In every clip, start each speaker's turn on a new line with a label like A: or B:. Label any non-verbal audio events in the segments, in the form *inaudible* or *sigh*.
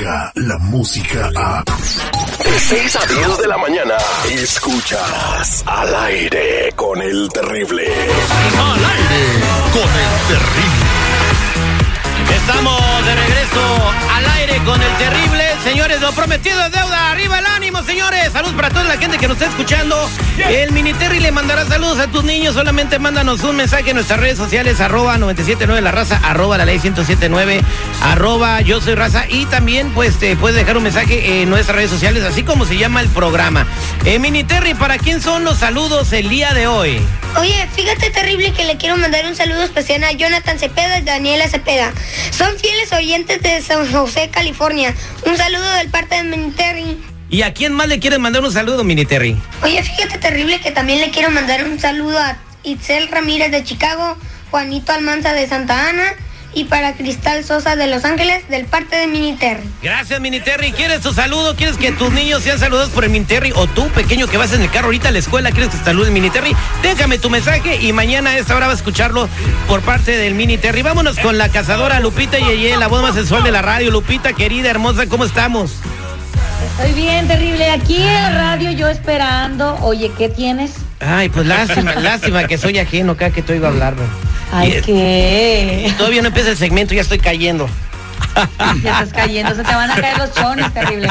A: llega la música a...
B: De 6 a 10 de la mañana, escuchas al aire con el terrible.
C: Al aire con el terrible.
D: Estamos de regreso al aire con el terrible. Señores, lo prometido es deuda. Arriba el ánimo, señores. Salud para toda la gente que nos está escuchando. El Mini Terry le mandará saludos a tus niños. Solamente mándanos un mensaje en nuestras redes sociales. Arroba 979 la raza. Arroba la ley 1079. Arroba yo soy raza. Y también pues te puedes dejar un mensaje en nuestras redes sociales. Así como se llama el programa. Eh, Mini Terry, ¿para quién son los saludos el día de hoy?
E: Oye, fíjate terrible que le quiero mandar un saludo especial a Jonathan Cepeda y Daniela Cepeda. Son fieles oyentes de San José, California. Un saludo del parte de Mini Terry.
D: ¿Y a quién más le quieres mandar un saludo, Mini Terry?
E: Oye, fíjate terrible que también le quiero mandar un saludo a Itzel Ramírez de Chicago, Juanito Almanza de Santa Ana y para Cristal Sosa de Los Ángeles del parte de Mini Terry.
D: Gracias, Mini Terry. ¿Quieres tu saludo? ¿Quieres que tus niños sean saludados por el Mini Terry? O tú, pequeño, que vas en el carro ahorita a la escuela, ¿quieres que te salude el Mini Terry? Déjame tu mensaje y mañana a esta hora vas a escucharlo por parte del Mini Terry. Vámonos con la cazadora Lupita Yeye, la voz más sensual de la radio. Lupita, querida, hermosa, ¿cómo estamos?
F: Estoy bien, terrible. Aquí en la radio yo esperando. Oye, ¿qué tienes?
D: Ay, pues lástima, *laughs* lástima que soy ajeno acá que te oigo hablar. ¿no?
F: Ay, ¿qué?
D: Todavía no empieza el segmento, ya estoy cayendo. *laughs*
F: Ya estás cayendo, se te van a caer los chones, terrible.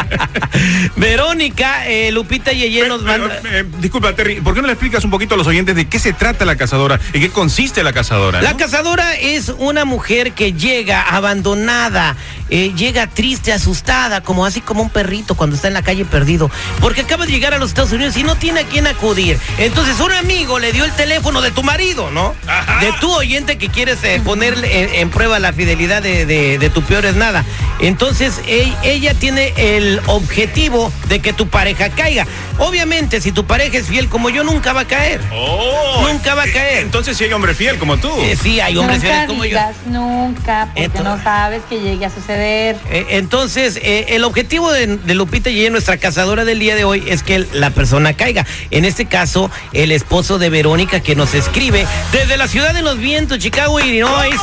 D: Verónica, eh, Lupita Yeye nos manda...
G: eh, disculpa, Terry, ¿por qué no le explicas un poquito a los oyentes de qué se trata la cazadora? ¿En qué consiste la cazadora?
D: La
G: no?
D: cazadora es una mujer que llega abandonada, eh, llega triste, asustada, como así como un perrito cuando está en la calle perdido, porque acaba de llegar a los Estados Unidos y no tiene a quién acudir. Entonces un amigo le dio el teléfono de tu marido, ¿no?
G: Ajá.
D: De tu oyente que quieres eh, poner en, en prueba la fidelidad de, de- de tu peor es nada. Entonces ella tiene el objetivo de que tu pareja caiga. Obviamente, si tu pareja es fiel como yo, nunca va a caer.
G: Oh,
D: Nunca va a
G: eh,
D: caer.
G: Entonces sí hay hombre fiel como tú.
D: Eh, sí, hay hombres
F: nunca
D: fieles como yo.
F: digas nunca, porque
D: Esto-
F: no sabes que llegue a suceder.
D: Eh, entonces, eh, el objetivo de, de Lupita y nuestra cazadora del día de hoy, es que la persona caiga. En este caso, el esposo de Verónica que nos escribe desde la ciudad de los vientos, Chicago, Illinois.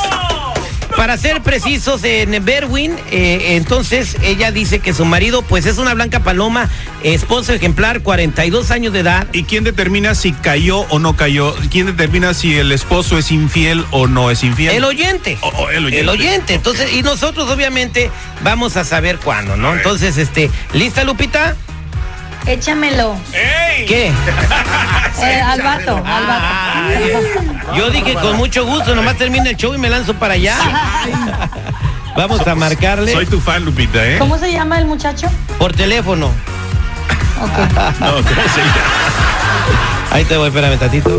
D: Para ser precisos, en Berwin, eh, entonces ella dice que su marido, pues es una blanca paloma, esposo ejemplar, 42 años de edad.
G: ¿Y quién determina si cayó o no cayó? ¿Quién determina si el esposo es infiel o no es infiel?
D: El oyente.
G: Oh, oh, el oyente.
D: El oyente. Entonces, y nosotros obviamente vamos a saber cuándo, ¿no? Entonces, este, ¿lista, Lupita?
F: Échamelo.
G: ¡Ey!
D: ¿Qué? *laughs*
F: Eh, al vato, al
D: Ay,
F: vato.
D: yo dije con mucho gusto, nomás termina el show y me lanzo para allá. Vamos a marcarle
G: Soy tu fan, Lupita, ¿eh?
F: ¿Cómo se llama el muchacho?
D: por teléfono.
F: Ok.
G: No, ¿cómo se llama?
D: Ahí te voy, espérame tantito.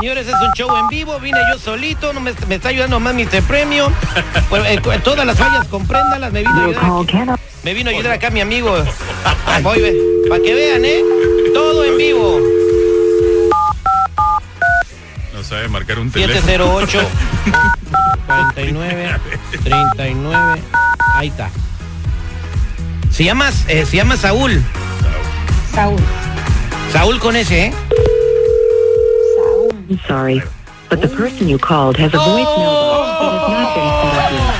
D: Señores, es un show en vivo, vine yo solito, no me, me está ayudando más Mr. Premio. Pues, eh, todas las fallas, compréndalas, me vino a ayudar. Me vino a ayudar acá mi amigo. *laughs* Voy, para que vean, ¿eh? Todo en vivo.
G: No sabe marcar un teléfono.
D: 708 49 39 Ahí está. Se llama, eh, se llama Saúl.
F: Saúl.
D: Saúl con ese, ¿eh?
F: Saúl.
H: I'm sorry, but the person you called has a voicemail box that has not been set up yet.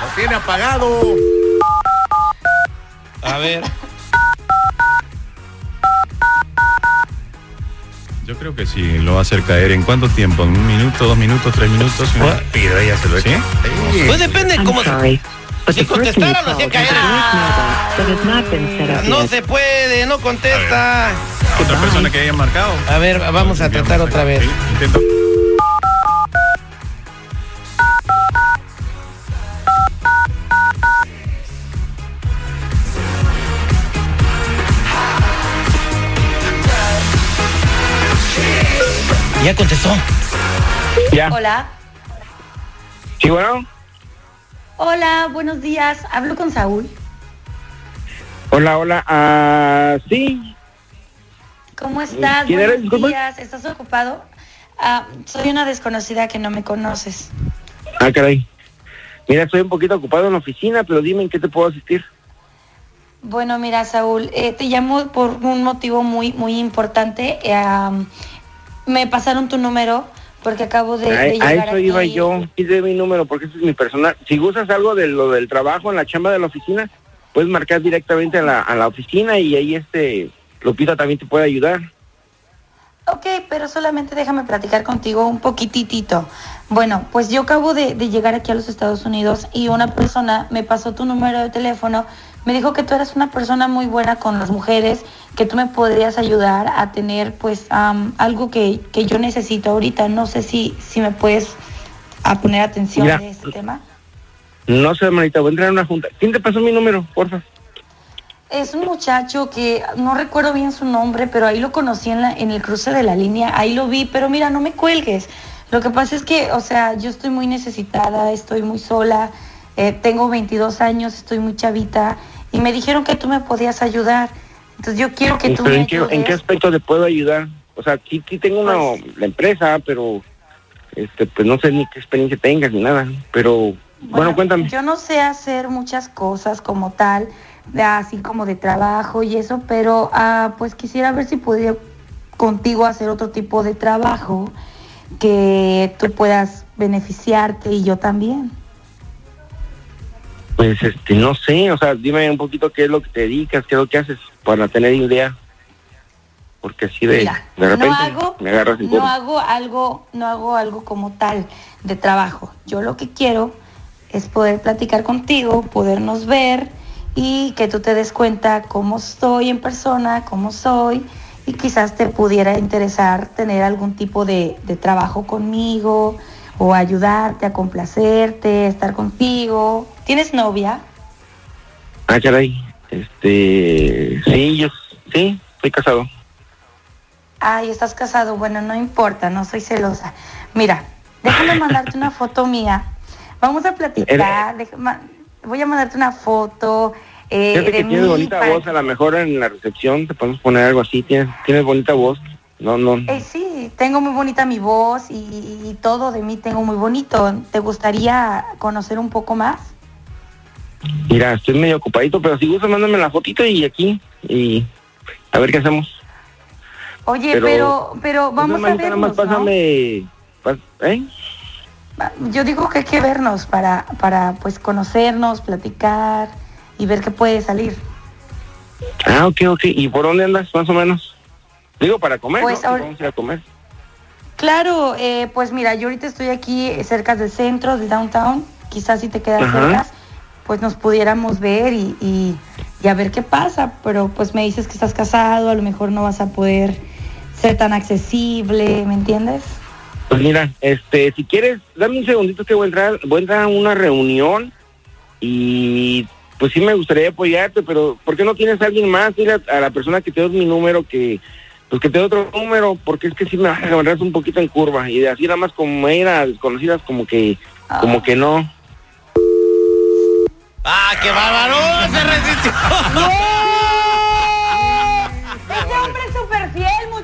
C: Lo tiene apagado.
D: A ver.
G: Yo creo que sí, lo va a hacer caer. ¿En cuánto tiempo? ¿En un minuto, dos minutos, tres minutos?
C: Ella se lo
G: ¿Sí?
D: Pues depende
H: I'm
D: cómo.
H: sorry, but
D: Si contestara, lo hacía caer. No se puede, no contesta.
G: ¿Otra persona que haya marcado?
D: A ver, vamos a tratar otra vez.
G: Sí, intento.
D: Ya contestó.
I: Ya.
F: Hola.
I: Sí, bueno.
F: Hola, buenos días. Hablo con Saúl.
I: Hola, hola. Ah, sí.
F: ¿Cómo estás?
I: ¿Quién eres?
F: Buenos
I: Disculpa.
F: días. ¿Estás ocupado? Ah, soy una desconocida que no me conoces.
I: Ah, caray. Mira, estoy un poquito ocupado en la oficina, pero dime en qué te puedo asistir.
F: Bueno, mira, Saúl, eh, te llamo por un motivo muy, muy importante. Eh, me pasaron tu número porque acabo de, de
I: A, a
F: llegar
I: eso iba yo. Pide mi número porque ese es mi personal. Si gustas algo de lo del trabajo en la chamba de la oficina, puedes marcar directamente a la, a la oficina y ahí este Lupita también te puede ayudar.
F: Ok, pero solamente déjame platicar contigo un poquitito. Bueno, pues yo acabo de, de llegar aquí a los Estados Unidos y una persona me pasó tu número de teléfono, me dijo que tú eras una persona muy buena con las mujeres, que tú me podrías ayudar a tener pues am, algo que, que yo necesito ahorita. No sé si, si me puedes a poner atención
I: Mira.
F: de este tema.
I: No sé, hermanita, voy a entrar a una junta. ¿Quién te pasó mi número, porfa?
F: Es un muchacho que no recuerdo bien su nombre, pero ahí lo conocí en, la, en el cruce de la línea, ahí lo vi, pero mira, no me cuelgues. Lo que pasa es que, o sea, yo estoy muy necesitada, estoy muy sola, eh, tengo 22 años, estoy muy chavita y me dijeron que tú me podías ayudar. Entonces yo quiero que tú
I: ¿Pero
F: me
I: en, qué, ¿En qué
F: ayudes.
I: aspecto te puedo ayudar? O sea, sí, sí tengo una,
F: Pues-
I: la empresa, pero este, pues no sé ni qué experiencia tengas ni nada. Pero, bueno, cuéntame.
F: Yo no sé hacer muchas cosas como tal, así como de trabajo y eso, pero ah, pues quisiera ver si pudiera contigo hacer otro tipo de trabajo que tú puedas beneficiarte y yo también.
I: Pues, este, no sé, o sea, dime un poquito qué es lo que te dedicas, qué es lo que haces, para tener idea. Porque así de,
F: Mira,
I: de repente
F: no hago,
I: me agarras en
F: no hago algo, no hago algo como tal de trabajo. Yo lo que quiero es poder platicar contigo, podernos ver y que tú te des cuenta cómo estoy en persona, cómo soy y quizás te pudiera interesar tener algún tipo de, de trabajo conmigo o ayudarte a complacerte, estar contigo. ¿Tienes novia?
I: Ah, caray. Este, sí, yo, sí, estoy casado.
F: Ay, estás casado. Bueno, no importa, no soy celosa. Mira, déjame mandarte una foto mía. Vamos a platicar. deja- voy a mandarte una foto eh,
I: Fíjate
F: de
I: que tienes bonita
F: para-
I: voz, a lo mejor en la recepción te podemos poner algo así, tienes, tienes bonita voz. No, no,
F: Eh, sí, tengo muy bonita mi voz y, y todo de mí tengo muy bonito. ¿Te gustaría conocer un poco más?
I: mira, estoy medio ocupadito, pero si gustas mándame la fotito y aquí, y a ver qué hacemos.
F: Oye,
I: Pero-
F: pero, pero, vamos a
I: manita, nada más pásame, pas- ¿eh?
F: Yo digo que hay que vernos para, para pues conocernos, platicar y ver qué puede salir.
I: Ah, ok, ok. ¿Y por dónde andas, más o menos? Digo, para comer,
F: Pues
I: ¿no?
F: ahora-
I: Vamos a ir a comer.
F: Claro, eh, pues mira, yo ahorita estoy aquí cerca del centro, del downtown. Quizás si te quedas
I: Ajá.
F: cerca, pues nos pudiéramos ver y, y- y a ver qué pasa. Pero pues me dices que estás casado, a lo mejor no vas a poder ser tan accesible, ¿me entiendes?
I: Pues mira, este, si quieres, dame un segundito que voy a entrar, voy a entrar a una reunión y pues sí me gustaría apoyarte, pero ¿por qué no tienes a alguien más? Dile a, a la persona que te dio mi número que, pues que te dé otro número, porque es que sí me vas a agarrar un poquito en curva y de así nada más como ir a desconocidas como que, como que no.
D: ¡Ah, qué bárbaro! ¡Se resistió! *laughs*
F: Ese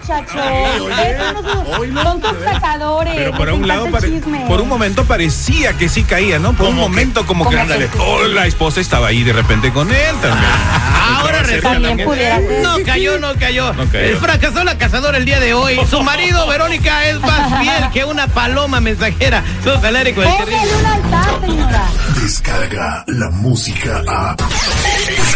F: fiel, muchacho.
G: oye,
F: Esos son tus sacadores.
G: Pero por un lado, por un momento parecía que sí caía, ¿no? Por un momento como que, oh, la esposa estaba ahí de repente con él también.
D: Ahora
G: también.
F: pudiera ser.
D: No cayó, no cayó.
G: No cayó.
D: Eh, Fracasó la cazadora el día de hoy. Su marido, Verónica, es más *laughs* fiel que una paloma mensajera. Sos al aire con el terrible.
F: Póngale un altar, señora.
A: Descarga la música a.